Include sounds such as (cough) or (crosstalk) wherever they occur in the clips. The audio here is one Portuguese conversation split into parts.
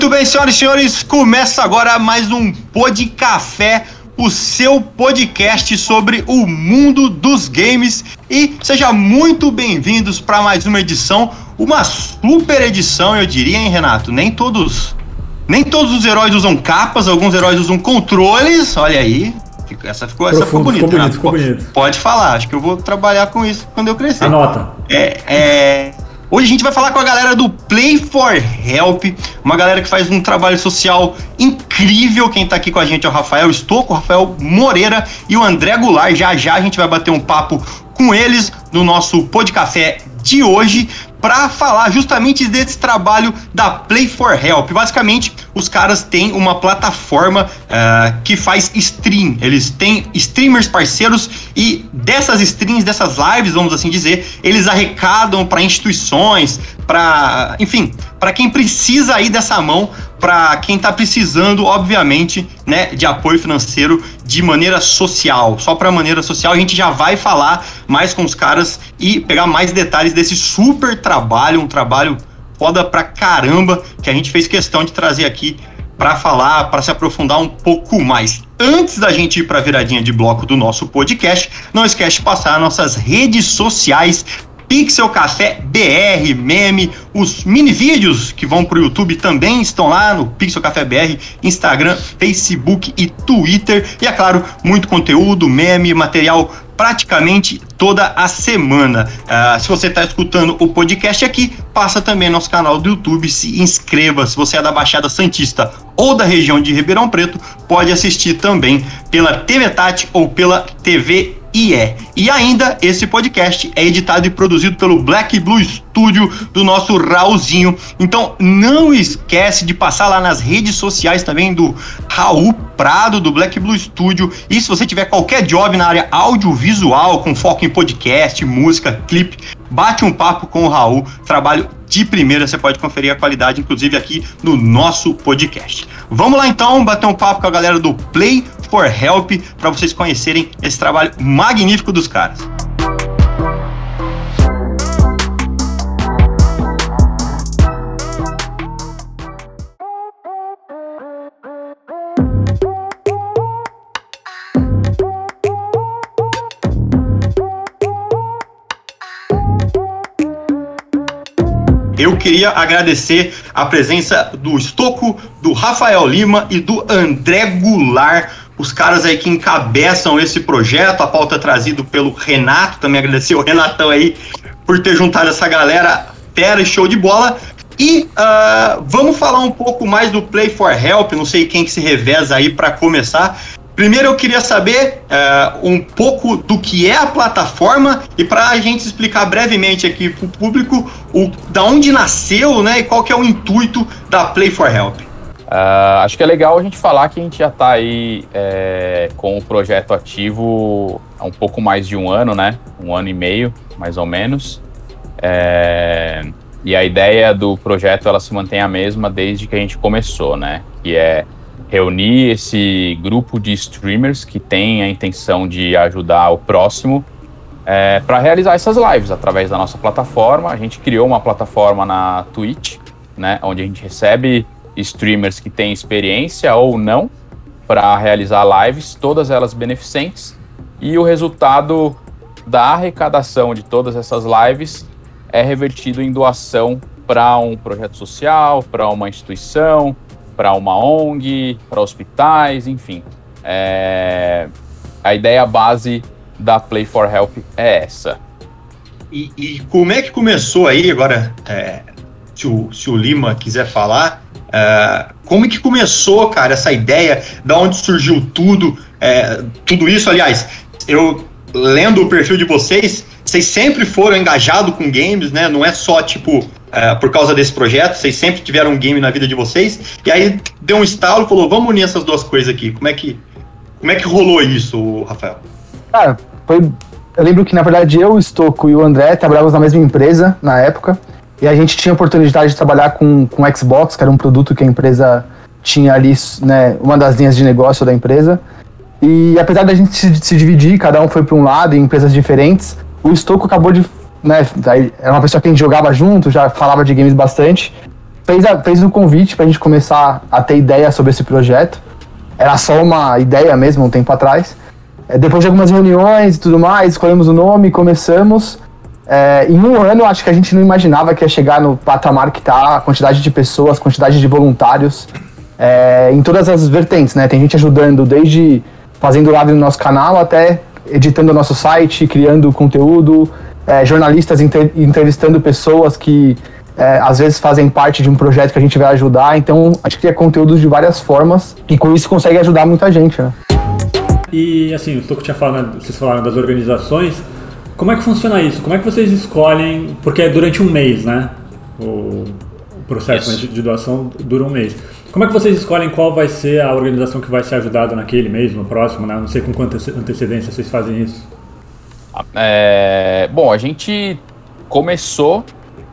Muito bem, senhoras e senhores, começa agora mais um Pod Café, o seu podcast sobre o mundo dos games. E seja muito bem-vindos para mais uma edição, uma super edição, eu diria, hein, Renato? Nem todos, nem todos os heróis usam capas, alguns heróis usam controles. Olha aí, essa ficou, essa ficou Profundo, bonita, ficou bonito, ficou Pode- bonito. Pode falar, acho que eu vou trabalhar com isso quando eu crescer. Anota. É, é, Hoje a gente vai falar com a galera do Play for Help, uma galera que faz um trabalho social incrível. Quem tá aqui com a gente é o Rafael Estocco, o Rafael Moreira e o André Goulart. Já já a gente vai bater um papo com eles no nosso Pod Café de hoje para falar justamente desse trabalho da Play for Help. Basicamente, os caras têm uma plataforma ah, que faz stream. Eles têm streamers parceiros e dessas streams, dessas lives, vamos assim dizer, eles arrecadam para instituições, para, enfim, para quem precisa aí dessa mão, para quem tá precisando, obviamente, né, de apoio financeiro de maneira social. Só para maneira social, a gente já vai falar mais com os caras e pegar mais detalhes desse super trabalho, um trabalho foda pra caramba que a gente fez questão de trazer aqui para falar, para se aprofundar um pouco mais. Antes da gente ir para a viradinha de bloco do nosso podcast, não esquece de passar nossas redes sociais. Pixel Café BR, meme, os mini vídeos que vão pro YouTube também estão lá no Pixel Café BR, Instagram, Facebook e Twitter. E é claro, muito conteúdo, meme, material praticamente toda a semana. Ah, se você está escutando o podcast aqui, passa também nosso canal do YouTube, se inscreva. Se você é da Baixada Santista ou da região de Ribeirão Preto, pode assistir também pela TV Tati ou pela TV IE. E ainda, esse podcast é editado e produzido pelo Black Blue Studio do nosso Raulzinho. Então, não esquece de passar lá nas redes sociais também do Raul Prado, do Black Blue Studio. E se você tiver qualquer job na área audiovisual, com foco em podcast, música, clipe, bate um papo com o Raul. Trabalho de primeira, você pode conferir a qualidade, inclusive aqui no nosso podcast. Vamos lá então, bater um papo com a galera do Play for Help para vocês conhecerem esse trabalho magnífico dos caras. Eu queria agradecer a presença do Estoco, do Rafael Lima e do André Goulart, os caras aí que encabeçam esse projeto. A pauta trazida pelo Renato, também agradecer o Renatão aí por ter juntado essa galera fera e show de bola. E ah, vamos falar um pouco mais do Play for Help, não sei quem que se reveza aí para começar. Primeiro eu queria saber eh, um pouco do que é a plataforma e para a gente explicar brevemente aqui para o público o, da onde nasceu né, e qual que é o intuito da Play for Help. Ah, acho que é legal a gente falar que a gente já está aí é, com o projeto ativo há um pouco mais de um ano, né? Um ano e meio, mais ou menos. É, e a ideia do projeto ela se mantém a mesma desde que a gente começou, né? Que é reunir esse grupo de streamers que tem a intenção de ajudar o próximo para realizar essas lives através da nossa plataforma. A gente criou uma plataforma na Twitch, né? Onde a gente recebe streamers que têm experiência ou não para realizar lives, todas elas beneficentes, e o resultado da arrecadação de todas essas lives é revertido em doação para um projeto social, para uma instituição, para uma ONG, para hospitais, enfim. É, A ideia base da Play for Help é essa. E, e como é que começou aí, agora, é, se, o, se o Lima quiser falar, é, como que começou, cara, essa ideia, da onde surgiu tudo, é, tudo isso, aliás, eu lendo o perfil de vocês, vocês sempre foram engajados com games, né? Não é só, tipo, uh, por causa desse projeto, vocês sempre tiveram um game na vida de vocês, e aí deu um estalo, falou, vamos unir essas duas coisas aqui. Como é que, como é que rolou isso, Rafael? Cara, foi... Eu lembro que, na verdade, eu, o Stocco e o André trabalhávamos na mesma empresa na época, e a gente tinha a oportunidade de trabalhar com, com Xbox, que era um produto que a empresa tinha ali, né, uma das linhas de negócio da empresa. E apesar da gente se, se dividir, cada um foi para um lado em empresas diferentes, o Stocco acabou de. Né, era uma pessoa que a gente jogava junto, já falava de games bastante. Fez, a, fez um convite para a gente começar a ter ideia sobre esse projeto. Era só uma ideia mesmo, um tempo atrás. É, depois de algumas reuniões e tudo mais, escolhemos o nome, começamos. É, em um ano, acho que a gente não imaginava que ia chegar no patamar que está, a quantidade de pessoas, quantidade de voluntários, é, em todas as vertentes, né? Tem gente ajudando desde fazendo live no nosso canal até editando o nosso site, criando conteúdo, é, jornalistas entrevistando pessoas que é, às vezes fazem parte de um projeto que a gente vai ajudar. Então, a gente cria conteúdos de várias formas e com isso consegue ajudar muita gente, né? E assim, o Toco tinha falado, vocês falaram das organizações. Como é que funciona isso? Como é que vocês escolhem? Porque é durante um mês, né? O, processo né, de doação dura um mês. Como é que vocês escolhem qual vai ser a organização que vai ser ajudada naquele mês, no próximo, né? Não sei com quanta antecedência vocês fazem isso. É, bom, a gente começou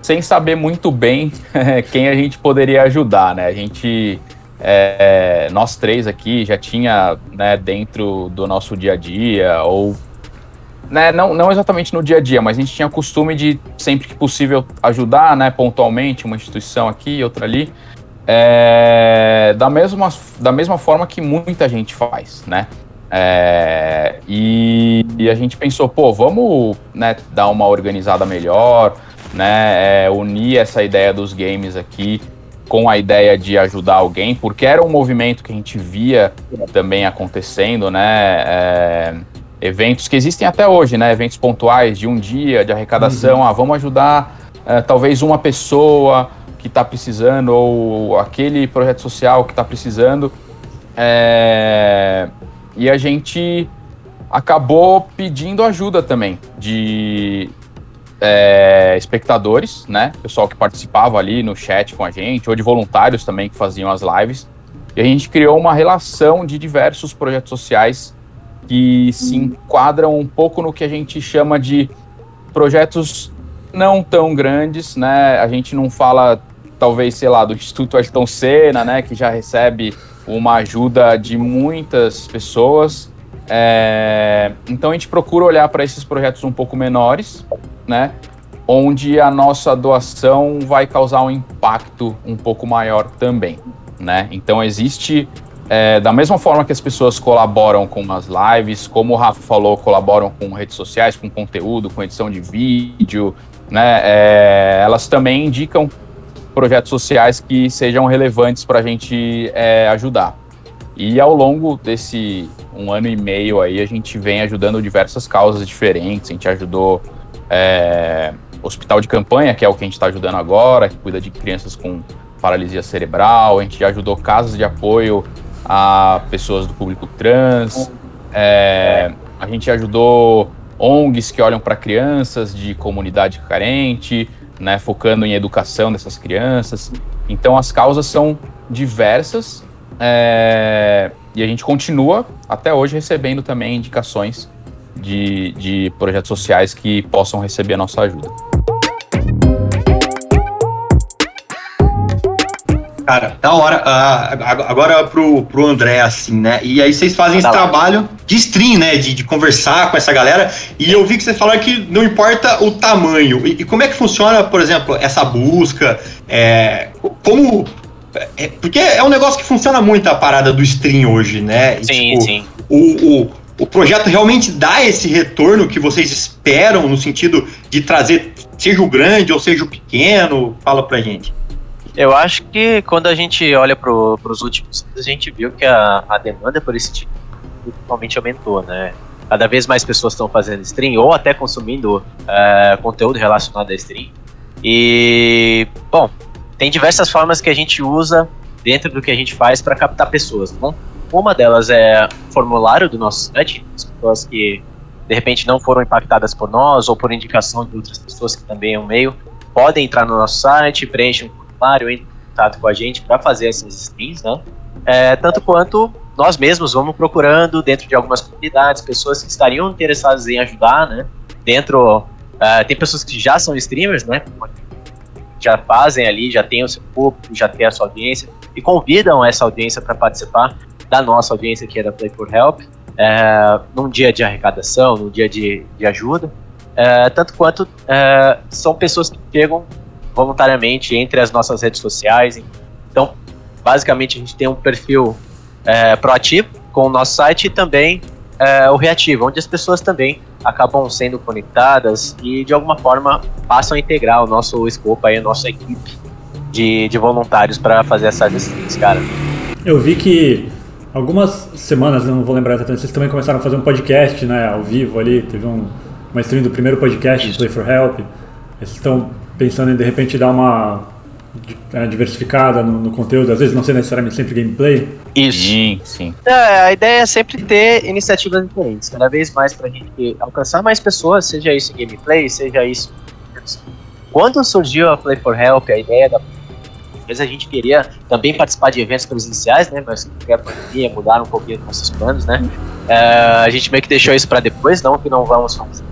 sem saber muito bem (laughs) quem a gente poderia ajudar, né? A gente, é, nós três aqui já tinha, né, dentro do nosso dia a dia ou né, não, não exatamente no dia a dia, mas a gente tinha costume de sempre que possível ajudar, né, pontualmente uma instituição aqui, outra ali. É, da, mesma, da mesma forma que muita gente faz, né? É, e, e, a gente pensou, pô, vamos né, dar uma organizada melhor, né? É, unir essa ideia dos games aqui com a ideia de ajudar alguém, porque era um movimento que a gente via também acontecendo, né? Eventos que existem até hoje, né? Eventos pontuais de um dia de arrecadação, uhum. ah, vamos ajudar é, talvez uma pessoa que está precisando ou aquele projeto social que está precisando. É... E a gente acabou pedindo ajuda também de é, espectadores, né? Pessoal que participava ali no chat com a gente, ou de voluntários também que faziam as lives. E a gente criou uma relação de diversos projetos sociais que se enquadram um pouco no que a gente chama de projetos não tão grandes, né? A gente não fala, talvez, sei lá, do Instituto Ayrton Senna, né? Que já recebe uma ajuda de muitas pessoas. É... Então a gente procura olhar para esses projetos um pouco menores, né? Onde a nossa doação vai causar um impacto um pouco maior também, né? Então existe é, da mesma forma que as pessoas colaboram com as lives, como o Rafa falou, colaboram com redes sociais, com conteúdo, com edição de vídeo, né? É, elas também indicam projetos sociais que sejam relevantes para a gente é, ajudar. E ao longo desse um ano e meio aí, a gente vem ajudando diversas causas diferentes. A gente ajudou é, hospital de campanha, que é o que a gente está ajudando agora, que cuida de crianças com paralisia cerebral. A gente ajudou casas de apoio a pessoas do público trans. É, a gente ajudou ONGs que olham para crianças de comunidade carente, né, focando em educação dessas crianças. Então as causas são diversas é, e a gente continua até hoje recebendo também indicações de, de projetos sociais que possam receber a nossa ajuda. Cara, da hora. Uh, agora pro, pro André, assim, né? E aí vocês fazem esse trabalho de stream, né? De, de conversar com essa galera. E eu vi que vocês falaram que não importa o tamanho. E, e como é que funciona, por exemplo, essa busca? É, como. É, porque é um negócio que funciona muito a parada do stream hoje, né? Sim, tipo, sim. O, o, o projeto realmente dá esse retorno que vocês esperam no sentido de trazer, seja o grande ou seja o pequeno? Fala pra gente. Eu acho que quando a gente olha para os últimos a gente viu que a, a demanda por esse tipo totalmente aumentou, né? Cada vez mais pessoas estão fazendo stream ou até consumindo uh, conteúdo relacionado a stream. E, bom, tem diversas formas que a gente usa dentro do que a gente faz para captar pessoas. Né? Uma delas é o formulário do nosso site, as pessoas que de repente não foram impactadas por nós ou por indicação de outras pessoas que também é um meio podem entrar no nosso site, preenchem um entrem em contato com a gente para fazer essas streams, né? É, tanto quanto nós mesmos vamos procurando dentro de algumas comunidades pessoas que estariam interessadas em ajudar, né? Dentro uh, tem pessoas que já são streamers, né? Já fazem ali, já tem o seu público, já tem a sua audiência e convidam essa audiência para participar da nossa audiência que é da Play for Help, é, num dia de arrecadação, num dia de, de ajuda. É, tanto quanto é, são pessoas que chegam voluntariamente entre as nossas redes sociais. Então, basicamente, a gente tem um perfil é, proativo com o nosso site e também é, o reativo, onde as pessoas também acabam sendo conectadas e de alguma forma passam a integrar o nosso escopo aí, a nossa equipe de, de voluntários para fazer essas streams, cara. Eu vi que algumas semanas, não vou lembrar exatamente, vocês também começaram a fazer um podcast, né, ao vivo ali, teve um, uma stream do primeiro podcast, Isso. Play for Help. Vocês estão pensando em de repente dar uma é, diversificada no, no, conteúdo, às vezes não ser necessariamente sempre gameplay? Isso. Sim, sim. É, a ideia é sempre ter iniciativas diferentes, cada vez mais pra gente alcançar mais pessoas, seja isso em gameplay, seja isso. Quando surgiu a Play for Help, a ideia da vezes a gente queria também participar de eventos presenciais, né? Mas que a pandemia mudaram um pouquinho nossos planos, né? É, a gente meio que deixou isso para depois, não que não vamos fazer.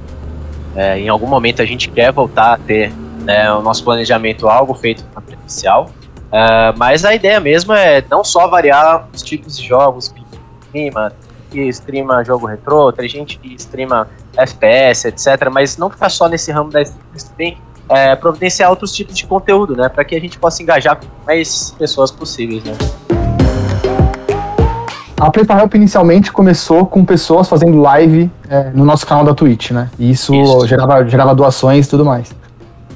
É, em algum momento a gente quer voltar a ter né, o nosso planejamento algo feito na presencial. É, mas a ideia mesmo é não só variar os tipos de jogos que streama, que streama jogo retrô, tem gente que streama FPS, etc. Mas não ficar só nesse ramo da stream, é, providenciar outros tipos de conteúdo, né? Para que a gente possa engajar com mais pessoas possíveis, né? A Play Help inicialmente começou com pessoas fazendo live é, no nosso canal da Twitch, né? E isso, isso. Gerava, gerava doações e tudo mais.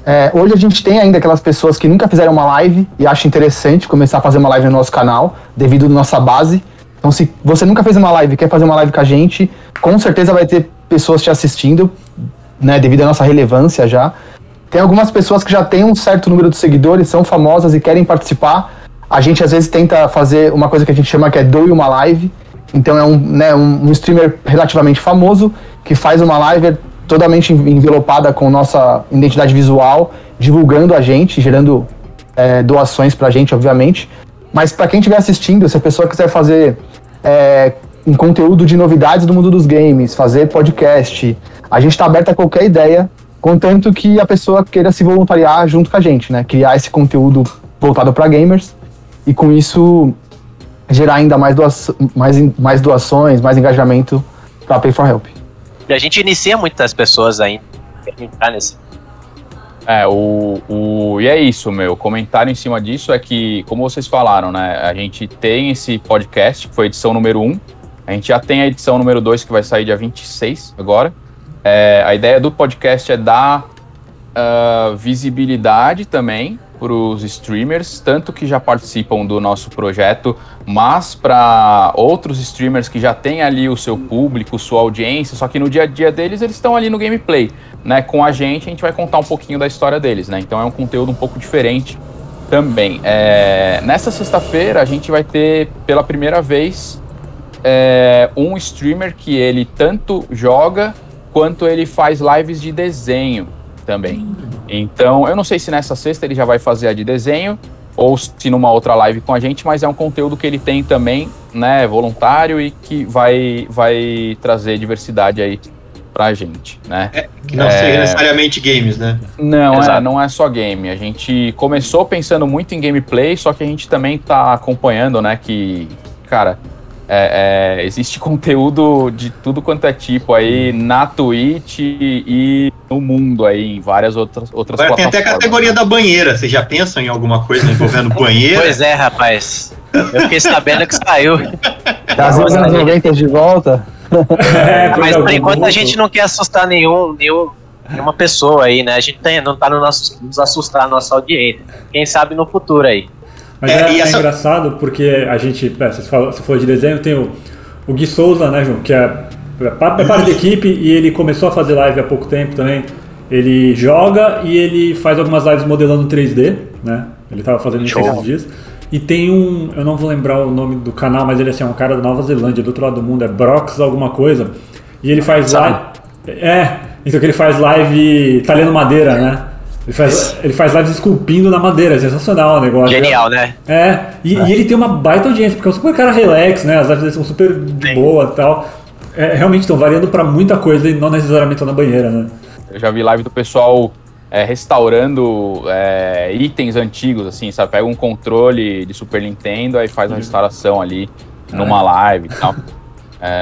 É, hoje a gente tem ainda aquelas pessoas que nunca fizeram uma live e acham interessante começar a fazer uma live no nosso canal, devido à nossa base. Então, se você nunca fez uma live e quer fazer uma live com a gente, com certeza vai ter pessoas te assistindo, né? Devido à nossa relevância já. Tem algumas pessoas que já têm um certo número de seguidores, são famosas e querem participar. A gente às vezes tenta fazer uma coisa que a gente chama que é doe uma live. Então é um, né, um, um streamer relativamente famoso que faz uma live totalmente envelopada com nossa identidade visual, divulgando a gente, gerando é, doações pra gente, obviamente. Mas para quem estiver assistindo, se a pessoa quiser fazer é, um conteúdo de novidades do mundo dos games, fazer podcast, a gente está aberto a qualquer ideia contanto que a pessoa queira se voluntariar junto com a gente, né? Criar esse conteúdo voltado para gamers e com isso gerar ainda mais, doações, mais, mais doações, mais engajamento para Pay for Help. E a gente inicia muitas pessoas ainda entrar nesse. É, o, o, e é isso, meu. O comentário em cima disso é que, como vocês falaram, né? A gente tem esse podcast, que foi a edição número 1. A gente já tem a edição número 2, que vai sair dia 26 agora. É, a ideia do podcast é dar uh, visibilidade também para os streamers, tanto que já participam do nosso projeto, mas para outros streamers que já têm ali o seu público, sua audiência, só que no dia a dia deles eles estão ali no gameplay, né? Com a gente a gente vai contar um pouquinho da história deles, né? Então é um conteúdo um pouco diferente também. É, nessa sexta-feira a gente vai ter pela primeira vez é, um streamer que ele tanto joga quanto ele faz lives de desenho também. Então, eu não sei se nessa sexta ele já vai fazer a de desenho ou se numa outra live com a gente, mas é um conteúdo que ele tem também, né, voluntário e que vai, vai trazer diversidade aí pra gente, né? É, que não é... seja necessariamente games, né? Não, é, não é só game. A gente começou pensando muito em gameplay, só que a gente também tá acompanhando, né, que, cara, é, é, existe (laughs) conteúdo de tudo quanto é tipo aí na Twitch e no mundo aí, em várias outras, outras Agora plataformas. Tem até a categoria da banheira. Vocês já pensam em alguma coisa envolvendo (laughs) banheira? Pois é, rapaz. Eu fiquei sabendo que saiu. Das anos 90 de volta. É, (laughs) mas por enquanto a gente não quer assustar nenhum, nenhum, nenhuma pessoa aí, né? A gente tem, não tá no nosso, nos assustar a nossa audiência. Quem sabe no futuro aí. Mas é, é, é essa... engraçado porque a gente, é, você, falou, você falou de desenho, tem o, o Gui Souza, né, João, que é, é parte da equipe e ele começou a fazer live há pouco tempo também. Ele joga e ele faz algumas lives modelando 3D, né? Ele estava fazendo isso esses dias. E tem um, eu não vou lembrar o nome do canal, mas ele assim, é um cara da Nova Zelândia, do outro lado do mundo, é Brox alguma coisa. E ele faz live. É, então que ele faz live talhando madeira, né? Ele faz, ele faz lives esculpindo na madeira, é sensacional o negócio. Genial, né? É, e, e ele tem uma baita audiência, porque é um super cara relax, né? As lives dele são super Sim. boa e tal. É, realmente estão variando pra muita coisa e não necessariamente na banheira, né? Eu já vi live do pessoal é, restaurando é, itens antigos, assim, sabe? Pega um controle de Super Nintendo, aí faz uma restauração ali numa live e tal. (laughs)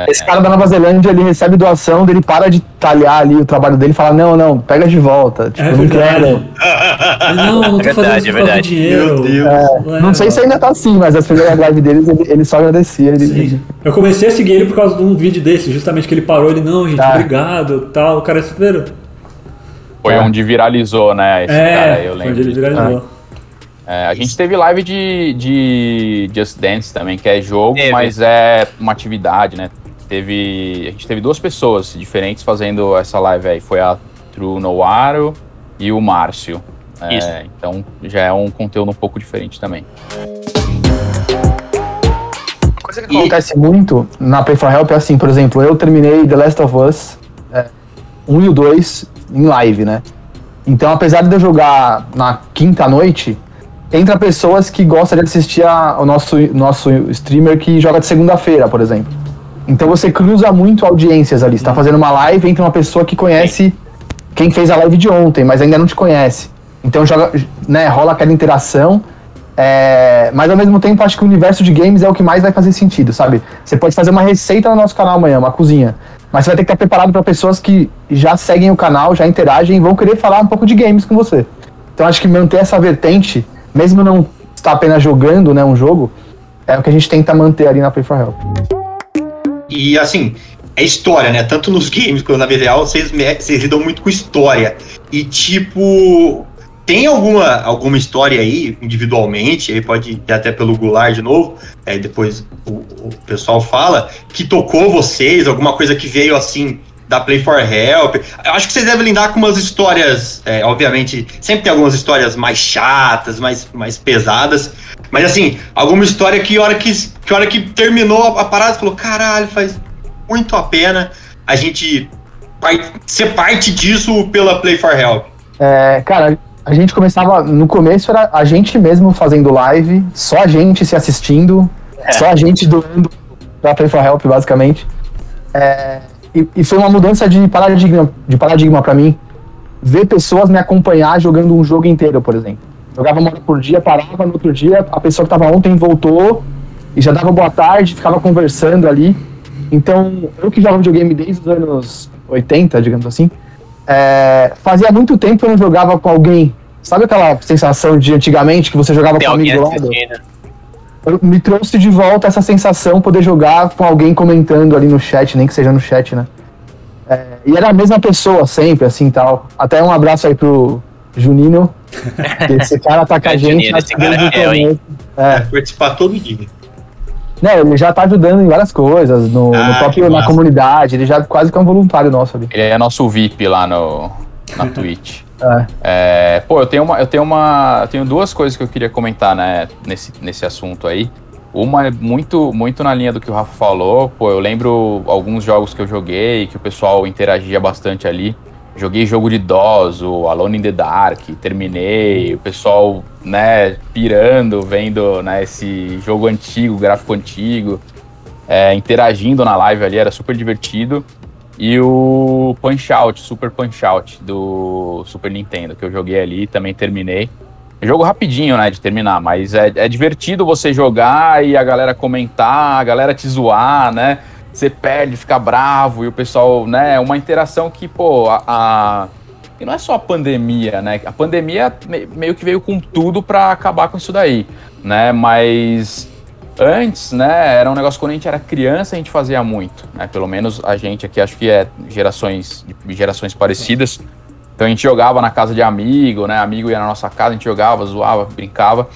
Esse cara da Nova Zelândia, ele recebe doação, dele para de talhar ali o trabalho dele e fala, não, não, pega de volta. Tipo, É não verdade. quero. Não, não tô É fazendo verdade, isso é verdade. dinheiro. Meu Deus. É, Não sei se ainda tá assim, mas as primeiras lives deles, ele, ele só agradecia. Ele. Eu comecei a seguir ele por causa de um vídeo desse, justamente que ele parou, ele, não, gente, Tá. obrigado, tal. O cara é super. Foi É. onde viralizou, né? Esse é, cara, eu foi lembro. onde ele viralizou. É, a gente teve live de, de Just Dance também, que é jogo, Teve. mas é uma atividade, né? Teve, a gente teve duas pessoas diferentes fazendo essa live aí. Foi a True Noaro e o Márcio. É, Isso. então já é um conteúdo um pouco diferente também. Uma coisa que acontece muito na Play for Help é assim, por exemplo, eu terminei The Last of Us é, 1 e o 2 em live, né? Então, apesar de eu jogar na quinta noite, entra pessoas que gostam de assistir a- o nosso, nosso streamer que joga de segunda-feira, por exemplo. Então você cruza muito audiências ali. Você tá fazendo uma live, entra uma pessoa que conhece quem fez a live de ontem, mas ainda não te conhece. Então joga, né, rola aquela interação. é, mas ao mesmo tempo acho que o universo de games é o que mais vai fazer sentido, sabe? Você pode fazer uma receita no nosso canal amanhã, uma cozinha. Mas você vai ter que estar preparado para pessoas que já seguem o canal, já interagem e vão querer falar um pouco de games com você. Então acho que manter essa vertente, mesmo não estar apenas jogando né, um jogo, é o que a gente tenta manter ali na Play for Help. E assim, é história, né? Tanto nos games quanto na vida real, vocês, vocês lidam muito com história. E tipo, tem alguma, alguma história aí, individualmente, aí pode ir até pelo Goulart de novo, aí depois o, o pessoal fala, que tocou vocês, alguma coisa que veio assim da Play for Help. Eu acho que vocês devem lidar com umas histórias, é, obviamente, sempre tem algumas histórias mais chatas, mais, mais pesadas. Mas assim, alguma história que a hora que, que, hora que terminou a parada, falou, caralho, faz muito a pena a gente par- ser parte disso pela Play for Help. É, cara, a gente começava. No começo era a gente mesmo fazendo live, só a gente se assistindo, só a gente doando pra Play for Help, basicamente. É, e, e foi uma mudança de paradigma, de paradigma para mim. Ver pessoas me acompanhar jogando um jogo inteiro, por exemplo. Jogava uma hora por dia, parava no outro dia, a pessoa que tava ontem voltou e já dava boa tarde, ficava conversando ali. Então, eu que jogo videogame desde os anos 80, digamos assim, é, fazia muito tempo que eu não jogava com alguém. Sabe aquela sensação de antigamente que você jogava Tem com um alguém amigo do lado? Me trouxe de volta essa sensação poder jogar com alguém comentando ali no chat, nem que seja no chat, né? É, e era a mesma pessoa sempre, assim tal. Até um abraço aí pro Junino. que Esse cara tá com a É, gente esse cara é hein? começo. É, participar todo dia. Né, ele já tá ajudando em várias coisas, no, no Ah, que próprio, na comunidade, ele já quase que é um voluntário nosso ali. Ele é nosso VIP lá no, na Twitch. É. É, pô, eu tenho uma, eu tenho uma, eu tenho duas coisas que eu queria comentar, né, nesse, nesse assunto aí. Uma é muito, muito na linha do que o Rafa falou. Pô, eu lembro alguns jogos que eu joguei, que o pessoal interagia bastante ali. Joguei jogo de DOS, o Alone in the Dark, terminei, o pessoal, né, pirando, vendo, né, esse jogo antigo, gráfico antigo, é, interagindo na live ali, era super divertido. E o Punch Out, Super Punch Out do Super Nintendo, que eu joguei ali, também terminei. Jogo rapidinho, né, de terminar, mas é, é divertido você jogar e a galera comentar, a galera te zoar, né? Você perde, fica bravo e o pessoal, né? É uma interação que, pô, a. a- E não é só a pandemia, né? A pandemia me- meio que veio com tudo pra acabar com isso daí, né? Mas antes, né, era um negócio quando a gente era criança, a gente fazia muito, né? Pelo menos a gente aqui, acho que é gerações, gerações parecidas. Então a gente jogava na casa de amigo, né? Amigo ia na nossa casa, a gente jogava, zoava, brincava.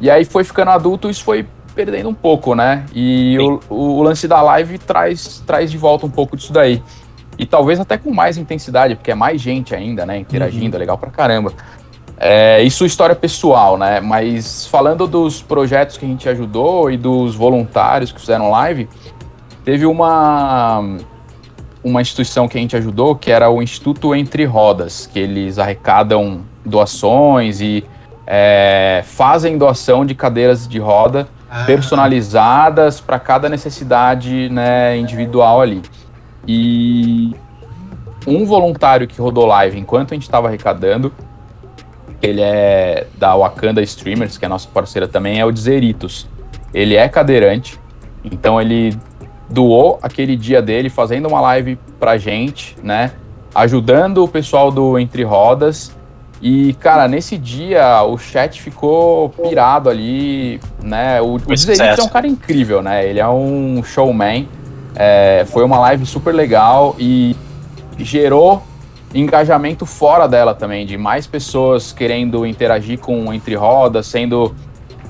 E aí foi ficando adulto, isso foi perdendo um pouco, né? E o, o lance da live traz, traz de volta um pouco disso daí. E talvez até com mais intensidade, porque é mais gente ainda, né? Interagindo, é legal pra caramba. É, isso é história pessoal, né? Mas falando dos projetos que a gente ajudou e dos voluntários que fizeram live, teve uma uma instituição que a gente ajudou, que era o Instituto Entre Rodas, que eles arrecadam doações e é, fazem doação de cadeiras de roda Ah. personalizadas para cada necessidade né, individual ali. E um voluntário que rodou live enquanto a gente estava arrecadando, ele é da Wakanda Streamers, que é nossa parceira também, é o Dzeritos. Ele é cadeirante, então ele doou aquele dia dele fazendo uma live pra gente, né? Ajudando o pessoal do Entre Rodas. E, cara, nesse dia o chat ficou pirado ali, né? O, o sucesso. é um cara incrível, né? Ele é um showman. É, foi uma live super legal e gerou engajamento fora dela também, de mais pessoas querendo interagir com Entre Rodas, sendo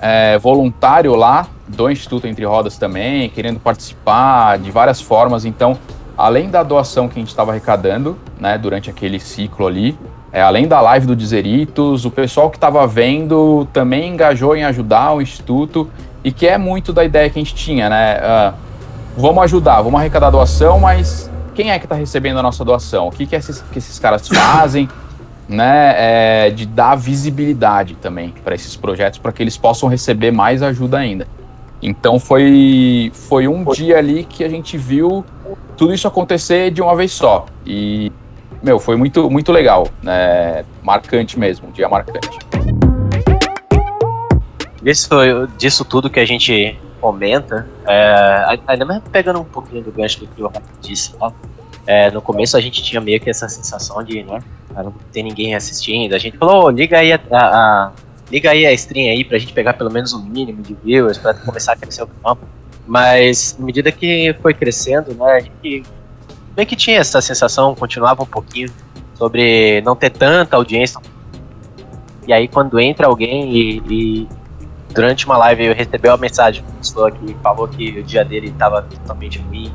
é, voluntário lá do Instituto Entre Rodas também, querendo participar de várias formas. Então, além da doação que a gente estava arrecadando, né, durante aquele ciclo ali, é, além da live do Dizeritos, o pessoal que estava vendo também engajou em ajudar o Instituto e que é muito da ideia que a gente tinha, né? ah, vamos ajudar, vamos arrecadar doação, mas quem é que está recebendo a nossa doação? O que, que, esses, que esses caras fazem? (coughs) né, é, de dar visibilidade também para esses projetos, para que eles possam receber mais ajuda ainda. Então foi, foi um dia ali que a gente viu tudo isso acontecer de uma vez só. E, meu, foi muito, muito legal. né, marcante mesmo, um dia marcante. Disso, disso tudo que a gente comenta, é, ainda mais pegando um pouquinho do gancho do que o Rafa disse, tá? É, no começo a gente tinha meio que essa sensação de, né, cara, não tem ninguém assistindo. A gente falou, "Ô, liga aí a, a- a- liga aí a stream aí pra gente pegar pelo menos um mínimo de viewers pra começar a crescer o canal. Mas, à medida que foi crescendo, né, a gente meio que tinha essa sensação, continuava um pouquinho sobre não ter tanta audiência. E aí quando entra alguém e, e durante uma live eu recebi uma mensagem de uma pessoa que falou que o dia dele estava totalmente ruim,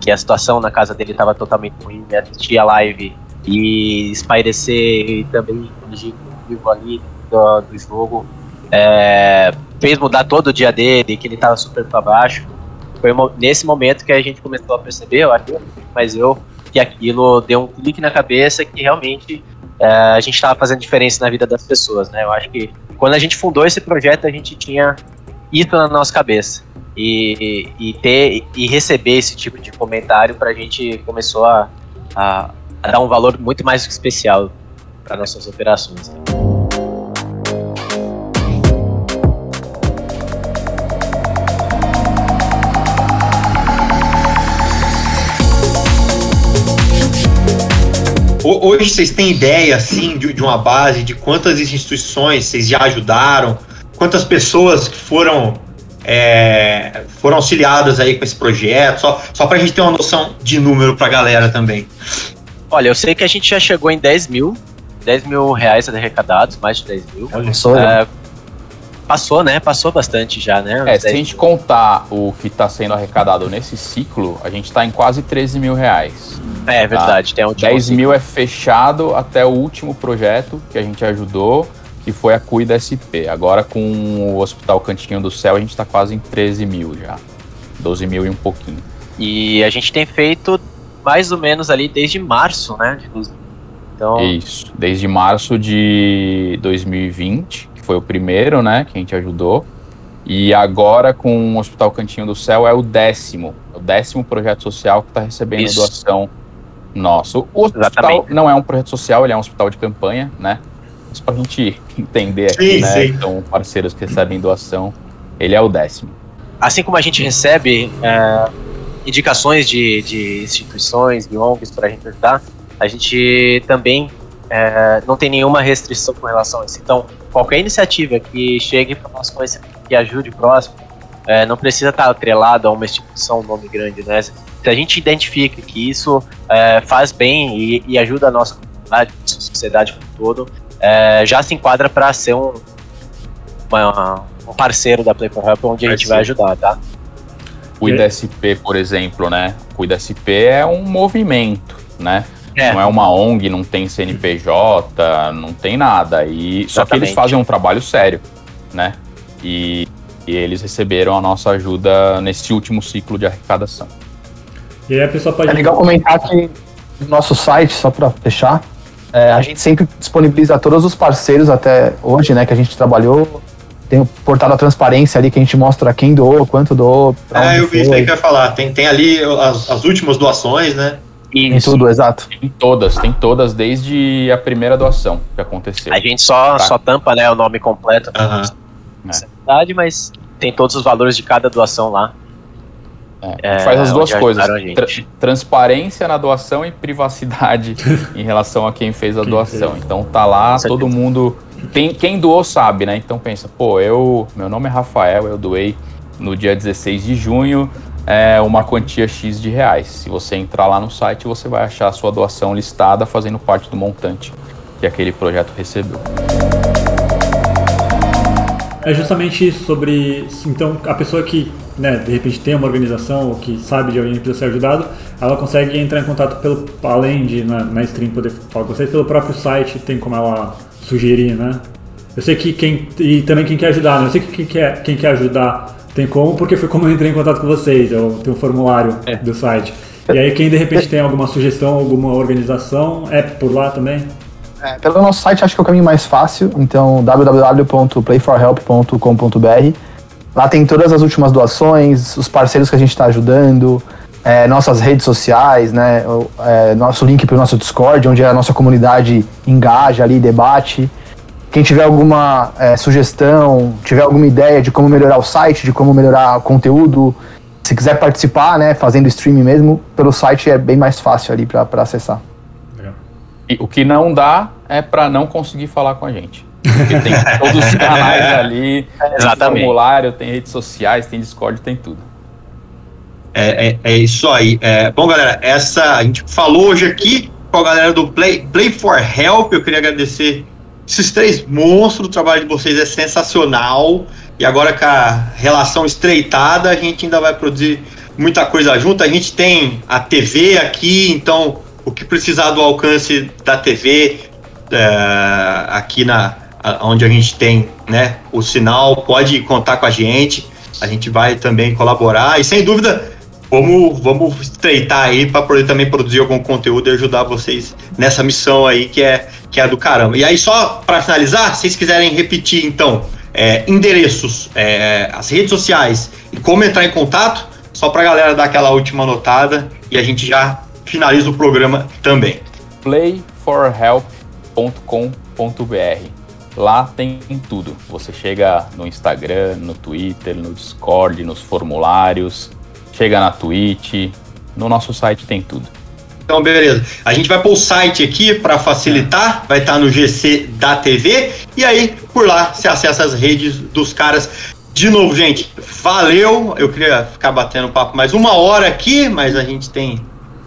que a situação na casa dele estava totalmente ruim, e assistir a live e espairecer e também dirigir vivo ali do, do jogo, é, fez mudar todo o dia dele, que ele estava super para baixo. Foi nesse momento que a gente começou a perceber, eu acho, mas eu, que aquilo deu um clique na cabeça que realmente é, a gente estava fazendo diferença na vida das pessoas, né? Eu acho que quando a gente fundou esse projeto, a gente tinha isso na nossa cabeça. E, e ter e receber esse tipo de comentário pra gente começou a, a, a dar um valor muito mais especial para nossas operações. Hoje vocês têm ideia, assim, de, de uma base de quantas instituições vocês já ajudaram, quantas pessoas que foram, é, foram auxiliadas aí com esse projeto, só, só pra gente ter uma noção de número pra galera também. Olha, eu sei que a gente já chegou em 10 mil, 10 mil reais arrecadados, mais de 10 mil. Olha só, É, passou, né? Passou bastante já, né? É, se a 10 gente contar o que está sendo arrecadado nesse ciclo, a gente está em quase 13 mil reais. É verdade, tem um 10 mil é fechado até o último projeto que a gente ajudou, que foi a Cuida SP. Agora com o Hospital Cantinho do Céu, a gente está quase em 13 mil já. 12 mil e um pouquinho. E a gente tem feito mais ou menos ali desde março, né? De 2000. Então, Isso. Desde março de 2020, que foi o primeiro, né, que a gente ajudou. E agora com o Hospital Cantinho do Céu é o décimo. O décimo projeto social que está recebendo Isso. doação nosso. O hospital Exatamente. não é um projeto social, ele é um hospital de campanha, né? Mas pra gente (laughs) entender aqui, Sim, né? sim. Então, parceiros que recebem doação, ele é o décimo. assim como a gente recebe é, indicações de, de instituições, de ONGs para a gente ajudar, a gente também é, não tem nenhuma restrição com relação a isso. Então, qualquer iniciativa que chegue para nós conhecimento, que ajude o próximo, é, não precisa estar atrelado a uma instituição, um nome grande, né? Se a gente identifica que isso é, faz bem e, e ajuda a nossa comunidade, a sociedade como um todo, é, já se enquadra para ser um, uma- um parceiro da Play for Help, onde a gente vai ajudar, tá? Cuida SP, por exemplo, né? Cuida SP é um movimento, né? É. Não é uma ONG, não tem CNPJ, não tem nada. E só que eles fazem um trabalho sério, né? E, e eles receberam a nossa ajuda nesse último ciclo de arrecadação. E aí a pessoa pode. É legal comentar que no nosso site, só pra fechar, É, a gente sempre disponibiliza todos os parceiros até hoje, né, que a gente trabalhou. Tem o portal da transparência ali que a gente mostra quem doou, quanto doou. É, eu vi isso aí que eu ia falar. Tem, tem ali as, as últimas doações, né? Tem Isso. tudo, exato. Tem todas, tem todas desde a primeira doação que aconteceu. A gente só, Tá. só tampa né, o nome completo Aham. da cidade, mas tem todos os valores de cada doação lá. É, gente faz as É, duas coisas: tra- transparência na doação e privacidade (laughs) em relação a quem fez a doação. Então tá lá, todo mundo. Quem, quem doou sabe, né? Então pensa, pô, eu. Meu nome é Rafael, eu doei no dia 16 de junho é uma quantia X de reais. Se você entrar lá no site, você vai achar a sua doação listada fazendo parte do montante que aquele projeto recebeu. É justamente isso sobre. Então, a pessoa que, né, de repente tem uma organização ou que sabe de alguém que precisa ser ajudado, ela consegue entrar em contato pelo. Além de na, na stream poder falar com vocês, pelo próprio site tem como ela sugerir, né? Eu sei que quem. E também quem quer ajudar, né? Eu sei que quem quer, quem quer ajudar tem como, porque foi como eu entrei em contato com vocês. Eu tenho um formulário do site. E aí, quem de repente tem alguma sugestão, alguma organização, é por lá também? É, pelo nosso site acho que é o caminho mais fácil, então www.playforhelp.com.br. Lá tem todas as últimas doações, os parceiros que a gente está ajudando, é, nossas redes sociais, né, o- é, nosso link para o nosso Discord, onde a nossa comunidade engaja ali, debate. Quem tiver alguma é, sugestão, tiver alguma ideia de como melhorar o site, de como melhorar o conteúdo, se quiser participar, né, fazendo streaming mesmo, pelo site é bem mais fácil ali para acessar. E o que não dá é pra não conseguir falar com a gente. Porque tem (laughs) todos os canais ali, tem formulário, tem redes sociais, tem Discord, tem tudo. É, é, é isso aí. É, bom, galera, essa a gente falou hoje aqui com a galera do Play, Play for Help. Eu queria agradecer esses três monstros. O trabalho de vocês é sensacional. E agora com a relação estreitada, a gente ainda vai produzir muita coisa junto. A gente tem a TV aqui, então o que precisar do alcance da TV é, aqui na a- onde a gente tem né, o sinal, pode contar com a gente. A gente vai também colaborar e sem dúvida vamos, vamos estreitar aí para poder também produzir algum conteúdo e ajudar vocês nessa missão aí que é, que é do caramba. E aí, só para finalizar, se vocês quiserem repetir então é, endereços, é, as redes sociais e como entrar em contato, só para a galera dar aquela última notada e a gente já finaliza o programa também. playforhelp.com.br. Lá tem tudo. Você chega no Instagram, no Twitter, no Discord, nos formulários, chega na Twitch. No nosso site tem tudo. Então, beleza. A gente vai pôr o site aqui para facilitar, vai estar no GC da TV. E aí, por lá, você acessa as redes dos caras. De novo, gente, valeu. Eu queria ficar batendo papo mais uma hora aqui, mas a gente tem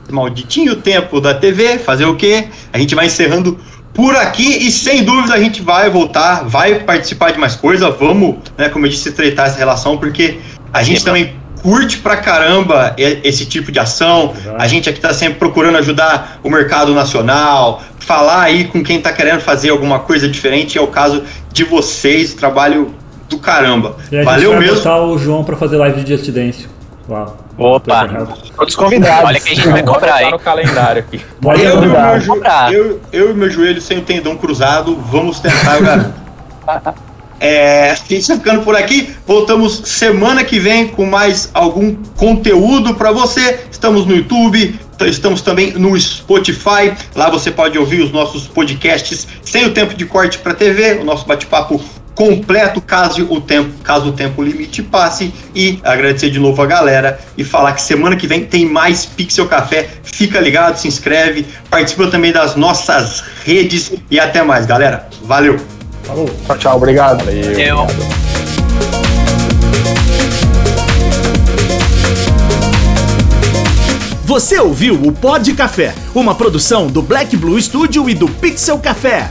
malditinho tempo da TV. Fazer o quê? A gente vai encerrando por aqui e sem dúvida a gente vai voltar, vai participar de mais coisa. Vamos, né, como eu disse, estreitar essa relação, porque a gente Sim, também curte pra caramba esse tipo de ação. A gente aqui tá sempre procurando ajudar o mercado nacional, falar aí com quem tá querendo fazer alguma coisa diferente. É o caso de vocês, trabalho do caramba. E a gente Valeu vai mesmo. botar o João pra fazer live de Just Dance. Lá. Opa. Todos convidados. Olha que a gente vai cobrar, hein? no calendário aqui. Pode Eu, e meu eu, eu e meu joelho sem o tendão cruzado, vamos tentar, galera. (laughs) É, a gente tá ficando por aqui. Voltamos semana que vem com mais algum conteúdo para você. Estamos no YouTube, estamos também no Spotify. Lá você pode ouvir os nossos podcasts sem o tempo de corte para TV, o nosso bate-papo completo caso o tempo caso o tempo limite passe e agradecer de novo a galera e falar que semana que vem tem mais Pixel Café fica ligado se inscreve participa também das nossas redes e até mais galera valeu Falou. Tchau, tchau, obrigado. Valeu. Eu- Você ouviu o Pod Café, uma produção do Black Blue Studio e do Pixel Café.